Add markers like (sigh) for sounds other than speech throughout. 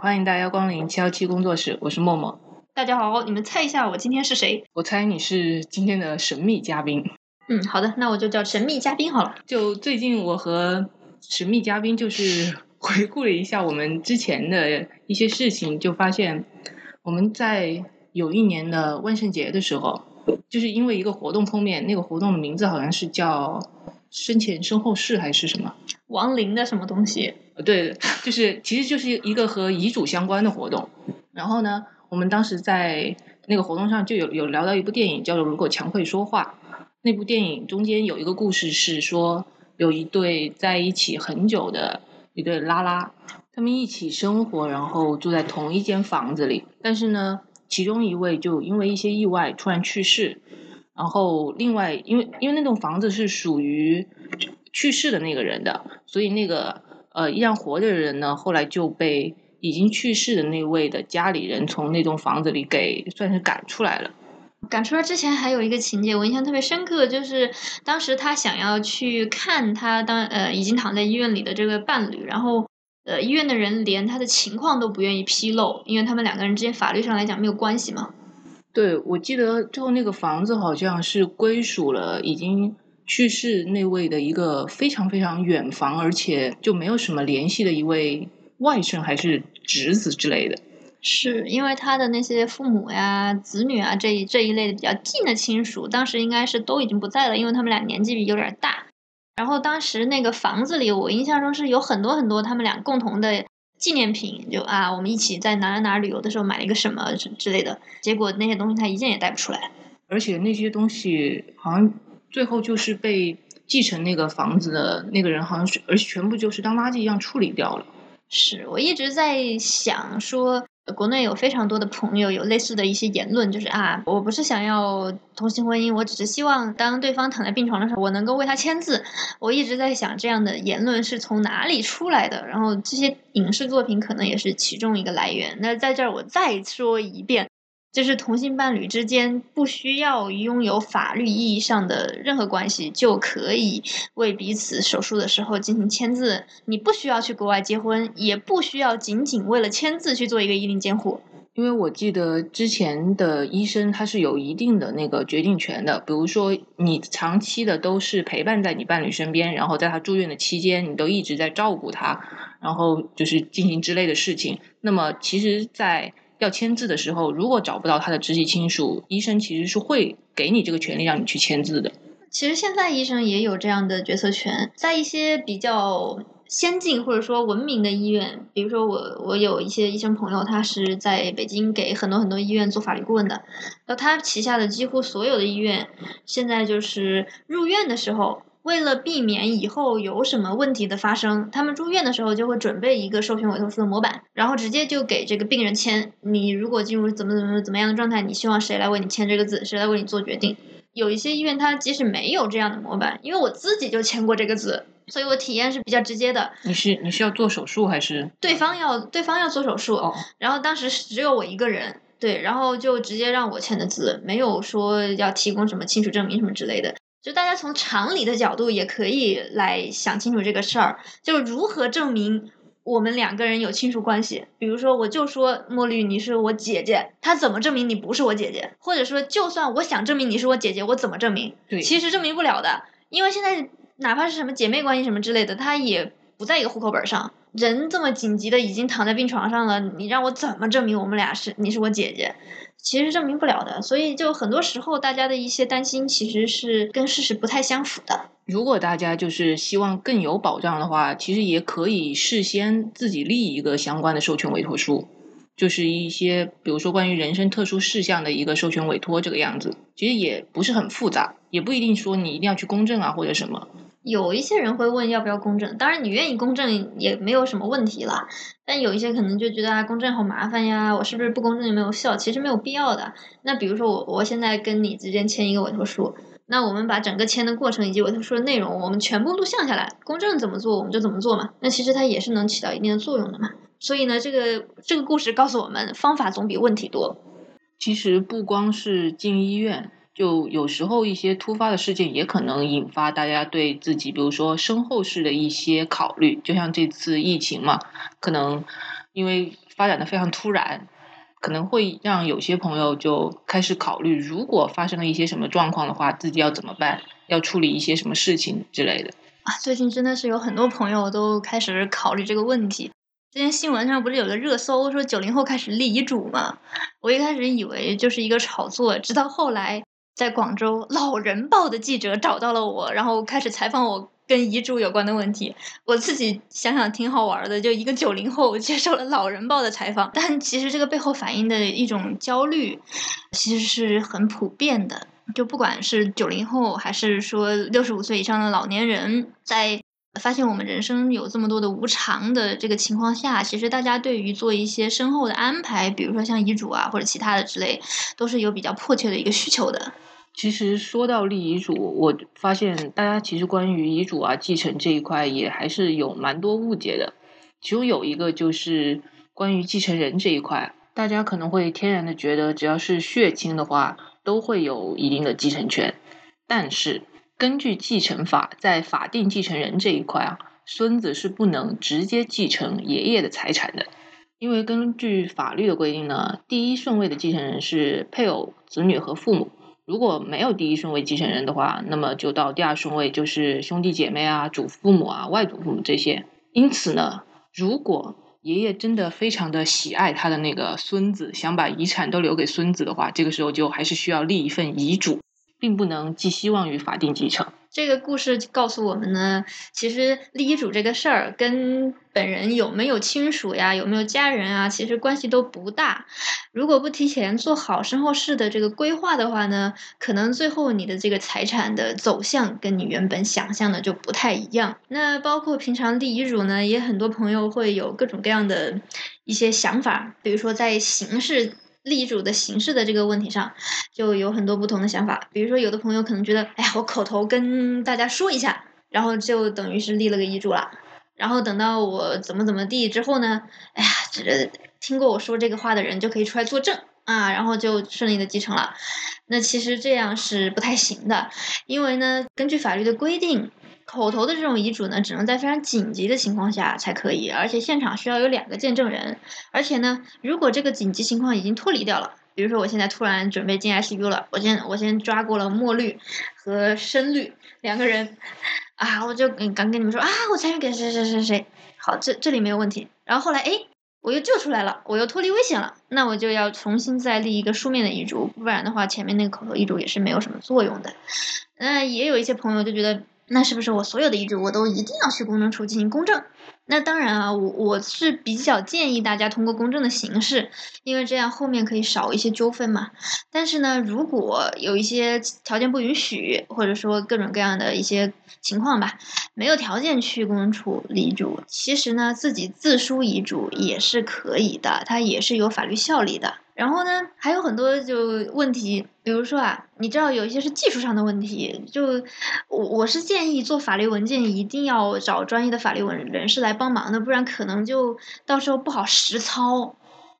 欢迎大家光临七幺七工作室，我是默默。大家好，你们猜一下我今天是谁？我猜你是今天的神秘嘉宾。嗯，好的，那我就叫神秘嘉宾好了。就最近我和神秘嘉宾就是 (laughs) 回顾了一下我们之前的一些事情，就发现我们在有一年的万圣节的时候，就是因为一个活动碰面，那个活动的名字好像是叫生前身后事还是什么？亡灵的什么东西？呃对，就是其实就是一个和遗嘱相关的活动。然后呢，我们当时在那个活动上就有有聊到一部电影，叫做《如果墙会说话》。那部电影中间有一个故事是说，有一对在一起很久的一对拉拉，他们一起生活，然后住在同一间房子里。但是呢，其中一位就因为一些意外突然去世，然后另外因为因为那栋房子是属于去世的那个人的，所以那个呃依然活着的人呢，后来就被已经去世的那位的家里人从那栋房子里给算是赶出来了。赶出来之前还有一个情节我印象特别深刻，就是当时他想要去看他当呃已经躺在医院里的这个伴侣，然后呃医院的人连他的情况都不愿意披露，因为他们两个人之间法律上来讲没有关系嘛。对，我记得最后那个房子好像是归属了已经去世那位的一个非常非常远房，而且就没有什么联系的一位外甥还是侄子之类的。是因为他的那些父母呀、子女啊这一这一类的比较近的亲属，当时应该是都已经不在了，因为他们俩年纪有点大。然后当时那个房子里，我印象中是有很多很多他们俩共同的纪念品，就啊，我们一起在哪哪哪旅游的时候买了一个什么之之类的。结果那些东西他一件也带不出来。而且那些东西好像最后就是被继承那个房子的那个人，好像是而且全部就是当垃圾一样处理掉了。是我一直在想说。国内有非常多的朋友有类似的一些言论，就是啊，我不是想要同性婚姻，我只是希望当对方躺在病床的时候，我能够为他签字。我一直在想，这样的言论是从哪里出来的？然后这些影视作品可能也是其中一个来源。那在这儿我再说一遍。就是同性伴侣之间不需要拥有法律意义上的任何关系，就可以为彼此手术的时候进行签字。你不需要去国外结婚，也不需要仅仅为了签字去做一个医令监护。因为我记得之前的医生他是有一定的那个决定权的，比如说你长期的都是陪伴在你伴侣身边，然后在他住院的期间，你都一直在照顾他，然后就是进行之类的事情。那么其实，在要签字的时候，如果找不到他的直系亲属，医生其实是会给你这个权利，让你去签字的。其实现在医生也有这样的决策权，在一些比较先进或者说文明的医院，比如说我我有一些医生朋友，他是在北京给很多很多医院做法律顾问的，那他旗下的几乎所有的医院，现在就是入院的时候。为了避免以后有什么问题的发生，他们住院的时候就会准备一个授权委托书的模板，然后直接就给这个病人签。你如果进入怎么怎么怎么样的状态，你希望谁来为你签这个字，谁来为你做决定？有一些医院它即使没有这样的模板，因为我自己就签过这个字，所以我体验是比较直接的。你是你是要做手术还是？对方要对方要做手术，哦然后当时只有我一个人，对，然后就直接让我签的字，没有说要提供什么亲属证明什么之类的。就大家从常理的角度也可以来想清楚这个事儿，就是如何证明我们两个人有亲属关系。比如说，我就说墨绿你是我姐姐，他怎么证明你不是我姐姐？或者说，就算我想证明你是我姐姐，我怎么证明？对，其实证明不了的，因为现在哪怕是什么姐妹关系什么之类的，他也不在一个户口本上。人这么紧急的已经躺在病床上了，你让我怎么证明我们俩是你是我姐姐？其实证明不了的，所以就很多时候大家的一些担心其实是跟事实不太相符的。如果大家就是希望更有保障的话，其实也可以事先自己立一个相关的授权委托书，就是一些比如说关于人身特殊事项的一个授权委托这个样子。其实也不是很复杂，也不一定说你一定要去公证啊或者什么。有一些人会问要不要公证，当然你愿意公证也没有什么问题啦。但有一些可能就觉得啊，公证好麻烦呀，我是不是不公证就没有效？其实没有必要的。那比如说我我现在跟你之间签一个委托书，那我们把整个签的过程以及委托书的内容，我们全部录像下来，公证怎么做我们就怎么做嘛。那其实它也是能起到一定的作用的嘛。所以呢，这个这个故事告诉我们，方法总比问题多。其实不光是进医院。就有时候一些突发的事件也可能引发大家对自己，比如说身后事的一些考虑。就像这次疫情嘛，可能因为发展的非常突然，可能会让有些朋友就开始考虑，如果发生了一些什么状况的话，自己要怎么办，要处理一些什么事情之类的。啊，最近真的是有很多朋友都开始考虑这个问题。之前新闻上不是有个热搜说九零后开始立遗嘱吗？我一开始以为就是一个炒作，直到后来在广州《老人报》的记者找到了我，然后开始采访我跟遗嘱有关的问题。我自己想想挺好玩的，就一个九零后接受了《老人报》的采访，但其实这个背后反映的一种焦虑，其实是很普遍的。就不管是九零后，还是说六十五岁以上的老年人，在发现我们人生有这么多的无常的这个情况下，其实大家对于做一些身后的安排，比如说像遗嘱啊或者其他的之类，都是有比较迫切的一个需求的。其实说到立遗嘱，我发现大家其实关于遗嘱啊继承这一块也还是有蛮多误解的。其中有一个就是关于继承人这一块，大家可能会天然的觉得只要是血亲的话都会有一定的继承权，但是。根据继承法，在法定继承人这一块啊，孙子是不能直接继承爷爷的财产的，因为根据法律的规定呢，第一顺位的继承人是配偶、子女和父母。如果没有第一顺位继承人的话，那么就到第二顺位，就是兄弟姐妹啊、祖父母啊、外祖父母这些。因此呢，如果爷爷真的非常的喜爱他的那个孙子，想把遗产都留给孙子的话，这个时候就还是需要立一份遗嘱。并不能寄希望于法定继承。这个故事告诉我们呢，其实立遗嘱这个事儿跟本人有没有亲属呀、有没有家人啊，其实关系都不大。如果不提前做好身后事的这个规划的话呢，可能最后你的这个财产的走向跟你原本想象的就不太一样。那包括平常立遗嘱呢，也很多朋友会有各种各样的一些想法，比如说在形式。立遗嘱的形式的这个问题上，就有很多不同的想法。比如说，有的朋友可能觉得，哎呀，我口头跟大家说一下，然后就等于是立了个遗嘱了。然后等到我怎么怎么地之后呢，哎呀，这听过我说这个话的人就可以出来作证啊，然后就顺利的继承了。那其实这样是不太行的，因为呢，根据法律的规定。口头的这种遗嘱呢，只能在非常紧急的情况下才可以，而且现场需要有两个见证人。而且呢，如果这个紧急情况已经脱离掉了，比如说我现在突然准备进 ICU 了，我先我先抓过了墨绿和深绿两个人，啊，我就刚跟你们说啊，我参与给谁谁谁谁，好，这这里没有问题。然后后来哎，我又救出来了，我又脱离危险了，那我就要重新再立一个书面的遗嘱，不然的话前面那个口头遗嘱也是没有什么作用的。那也有一些朋友就觉得。那是不是我所有的遗嘱我都一定要去公证处进行公证？那当然啊，我我是比较建议大家通过公证的形式，因为这样后面可以少一些纠纷嘛。但是呢，如果有一些条件不允许，或者说各种各样的一些情况吧，没有条件去公证处立遗嘱，其实呢，自己自书遗嘱也是可以的，它也是有法律效力的。然后呢，还有很多就问题，比如说啊，你知道有一些是技术上的问题，就我我是建议做法律文件一定要找专业的法律文人士来帮忙的，不然可能就到时候不好实操。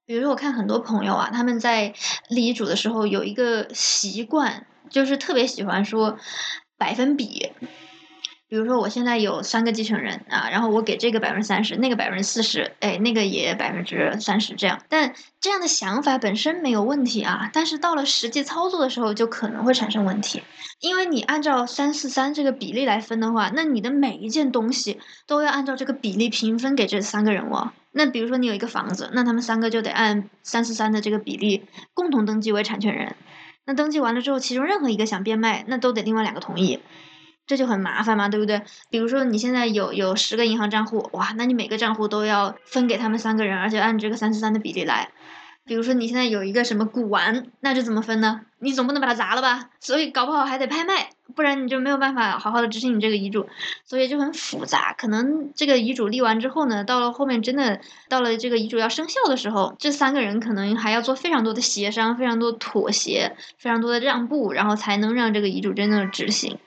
比如说我看很多朋友啊，他们在立遗嘱的时候有一个习惯，就是特别喜欢说百分比。比如说，我现在有三个继承人啊，然后我给这个百分之三十，那个百分之四十，哎，那个也百分之三十这样。但这样的想法本身没有问题啊，但是到了实际操作的时候，就可能会产生问题。因为你按照三四三这个比例来分的话，那你的每一件东西都要按照这个比例平分给这三个人哦。那比如说你有一个房子，那他们三个就得按三四三的这个比例共同登记为产权人。那登记完了之后，其中任何一个想变卖，那都得另外两个同意。这就很麻烦嘛，对不对？比如说你现在有有十个银行账户，哇，那你每个账户都要分给他们三个人，而且按这个三四三的比例来。比如说你现在有一个什么古玩，那就怎么分呢？你总不能把它砸了吧？所以搞不好还得拍卖，不然你就没有办法好好的执行你这个遗嘱，所以就很复杂。可能这个遗嘱立完之后呢，到了后面真的到了这个遗嘱要生效的时候，这三个人可能还要做非常多的协商、非常多妥协、非常多的让步，然后才能让这个遗嘱真正的执行。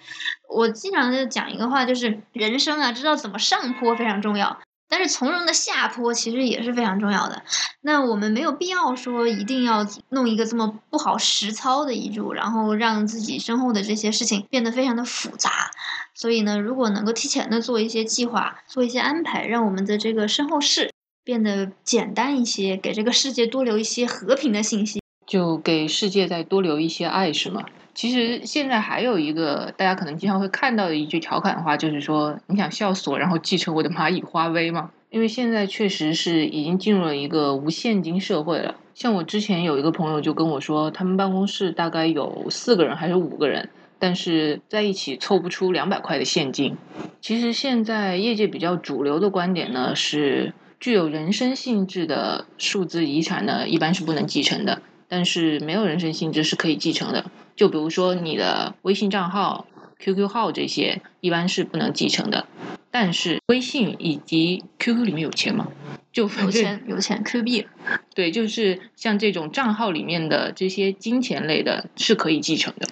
我经常就讲一个话，就是人生啊，知道怎么上坡非常重要。但是从容的下坡其实也是非常重要的。那我们没有必要说一定要弄一个这么不好实操的遗嘱，然后让自己身后的这些事情变得非常的复杂。所以呢，如果能够提前的做一些计划，做一些安排，让我们的这个身后事变得简单一些，给这个世界多留一些和平的信息。就给世界再多留一些爱，是吗？其实现在还有一个大家可能经常会看到的一句调侃的话，就是说你想笑死我，然后继承我的蚂蚁花呗吗？因为现在确实是已经进入了一个无现金社会了。像我之前有一个朋友就跟我说，他们办公室大概有四个人还是五个人，但是在一起凑不出两百块的现金。其实现在业界比较主流的观点呢是，具有人身性质的数字遗产呢一般是不能继承的，但是没有人身性质是可以继承的。就比如说你的微信账号、QQ 号这些，一般是不能继承的。但是微信以及 QQ 里面有钱吗？就有钱有钱，Q 币。对，就是像这种账号里面的这些金钱类的，是可以继承的。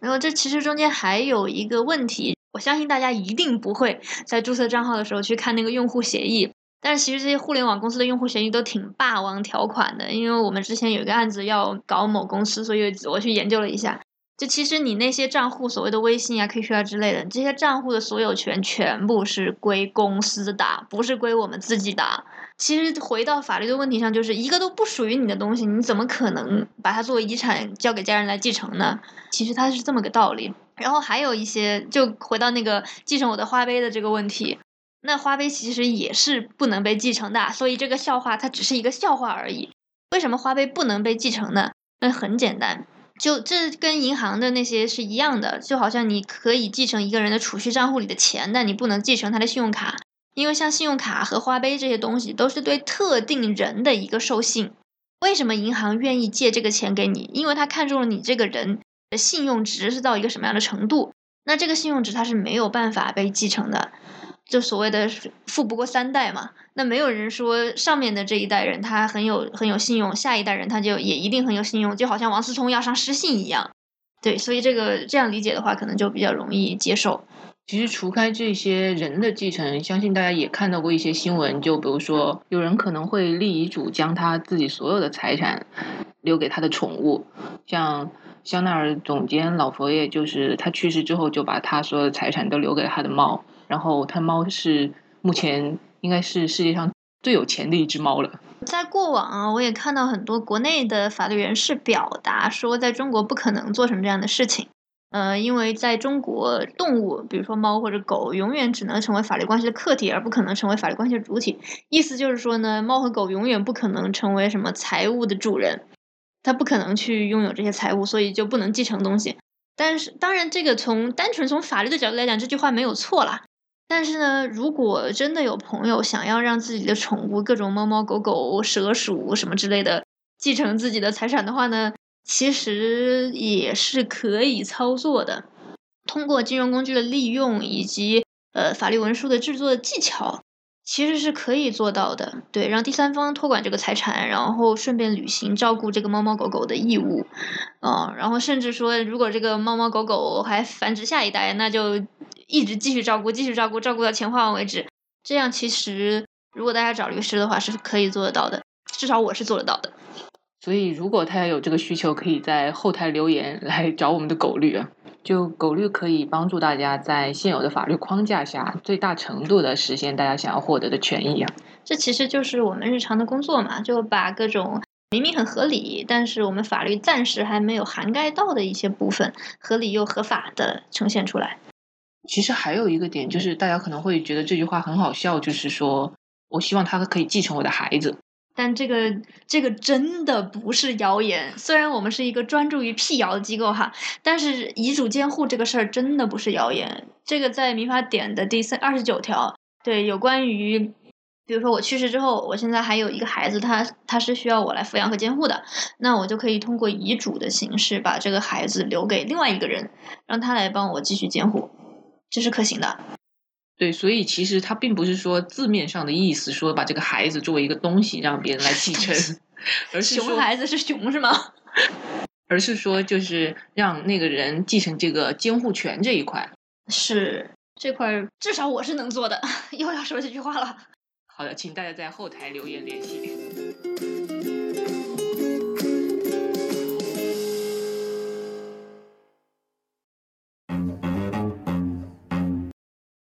然后这其实中间还有一个问题，我相信大家一定不会在注册账号的时候去看那个用户协议。但是其实这些互联网公司的用户协议都挺霸王条款的，因为我们之前有一个案子要搞某公司，所以我去研究了一下。就其实你那些账户，所谓的微信啊、QQ 啊之类的，这些账户的所有权全部是归公司的，不是归我们自己的。其实回到法律的问题上，就是一个都不属于你的东西，你怎么可能把它作为遗产交给家人来继承呢？其实它是这么个道理。然后还有一些，就回到那个继承我的花呗的这个问题，那花呗其实也是不能被继承的，所以这个笑话它只是一个笑话而已。为什么花呗不能被继承呢？那很简单。就这跟银行的那些是一样的，就好像你可以继承一个人的储蓄账户里的钱，但你不能继承他的信用卡，因为像信用卡和花呗这些东西都是对特定人的一个授信。为什么银行愿意借这个钱给你？因为他看中了你这个人的信用值是到一个什么样的程度，那这个信用值它是没有办法被继承的。就所谓的富不过三代嘛，那没有人说上面的这一代人他很有很有信用，下一代人他就也一定很有信用，就好像王思聪要上失信一样。对，所以这个这样理解的话，可能就比较容易接受。其实除开这些人的继承，相信大家也看到过一些新闻，就比如说有人可能会立遗嘱，将他自己所有的财产留给他的宠物，像香奈儿总监老佛爷，就是他去世之后就把他所有的财产都留给了他的猫。然后，它猫是目前应该是世界上最有钱的一只猫了。在过往啊，我也看到很多国内的法律人士表达说，在中国不可能做成这样的事情。呃，因为在中国，动物，比如说猫或者狗，永远只能成为法律关系的客体，而不可能成为法律关系的主体。意思就是说呢，猫和狗永远不可能成为什么财物的主人，它不可能去拥有这些财物，所以就不能继承东西。但是，当然，这个从单纯从法律的角度来讲，这句话没有错啦。但是呢，如果真的有朋友想要让自己的宠物各种猫猫狗狗、蛇鼠什么之类的继承自己的财产的话呢，其实也是可以操作的。通过金融工具的利用以及呃法律文书的制作技巧，其实是可以做到的。对，让第三方托管这个财产，然后顺便履行照顾这个猫猫狗狗的义务。嗯，然后甚至说，如果这个猫猫狗狗还繁殖下一代，那就。一直继续照顾，继续照顾，照顾到钱花完为止。这样其实，如果大家找律师的话，是可以做得到的。至少我是做得到的。所以，如果大家有这个需求，可以在后台留言来找我们的狗律啊。就狗律可以帮助大家在现有的法律框架下，最大程度的实现大家想要获得的权益啊。这其实就是我们日常的工作嘛，就把各种明明很合理，但是我们法律暂时还没有涵盖到的一些部分，合理又合法的呈现出来。其实还有一个点，就是大家可能会觉得这句话很好笑，就是说我希望他可以继承我的孩子。但这个这个真的不是谣言，虽然我们是一个专注于辟谣的机构哈，但是遗嘱监护这个事儿真的不是谣言。这个在民法典的第三二十九条，对有关于，比如说我去世之后，我现在还有一个孩子，他他是需要我来抚养和监护的，那我就可以通过遗嘱的形式把这个孩子留给另外一个人，让他来帮我继续监护。这是可行的，对，所以其实它并不是说字面上的意思，说把这个孩子作为一个东西让别人来继承，(laughs) 而是熊孩子是熊是吗？(laughs) 而是说就是让那个人继承这个监护权这一块，是这块至少我是能做的，(laughs) 又要说这句话了。好的，请大家在后台留言联系。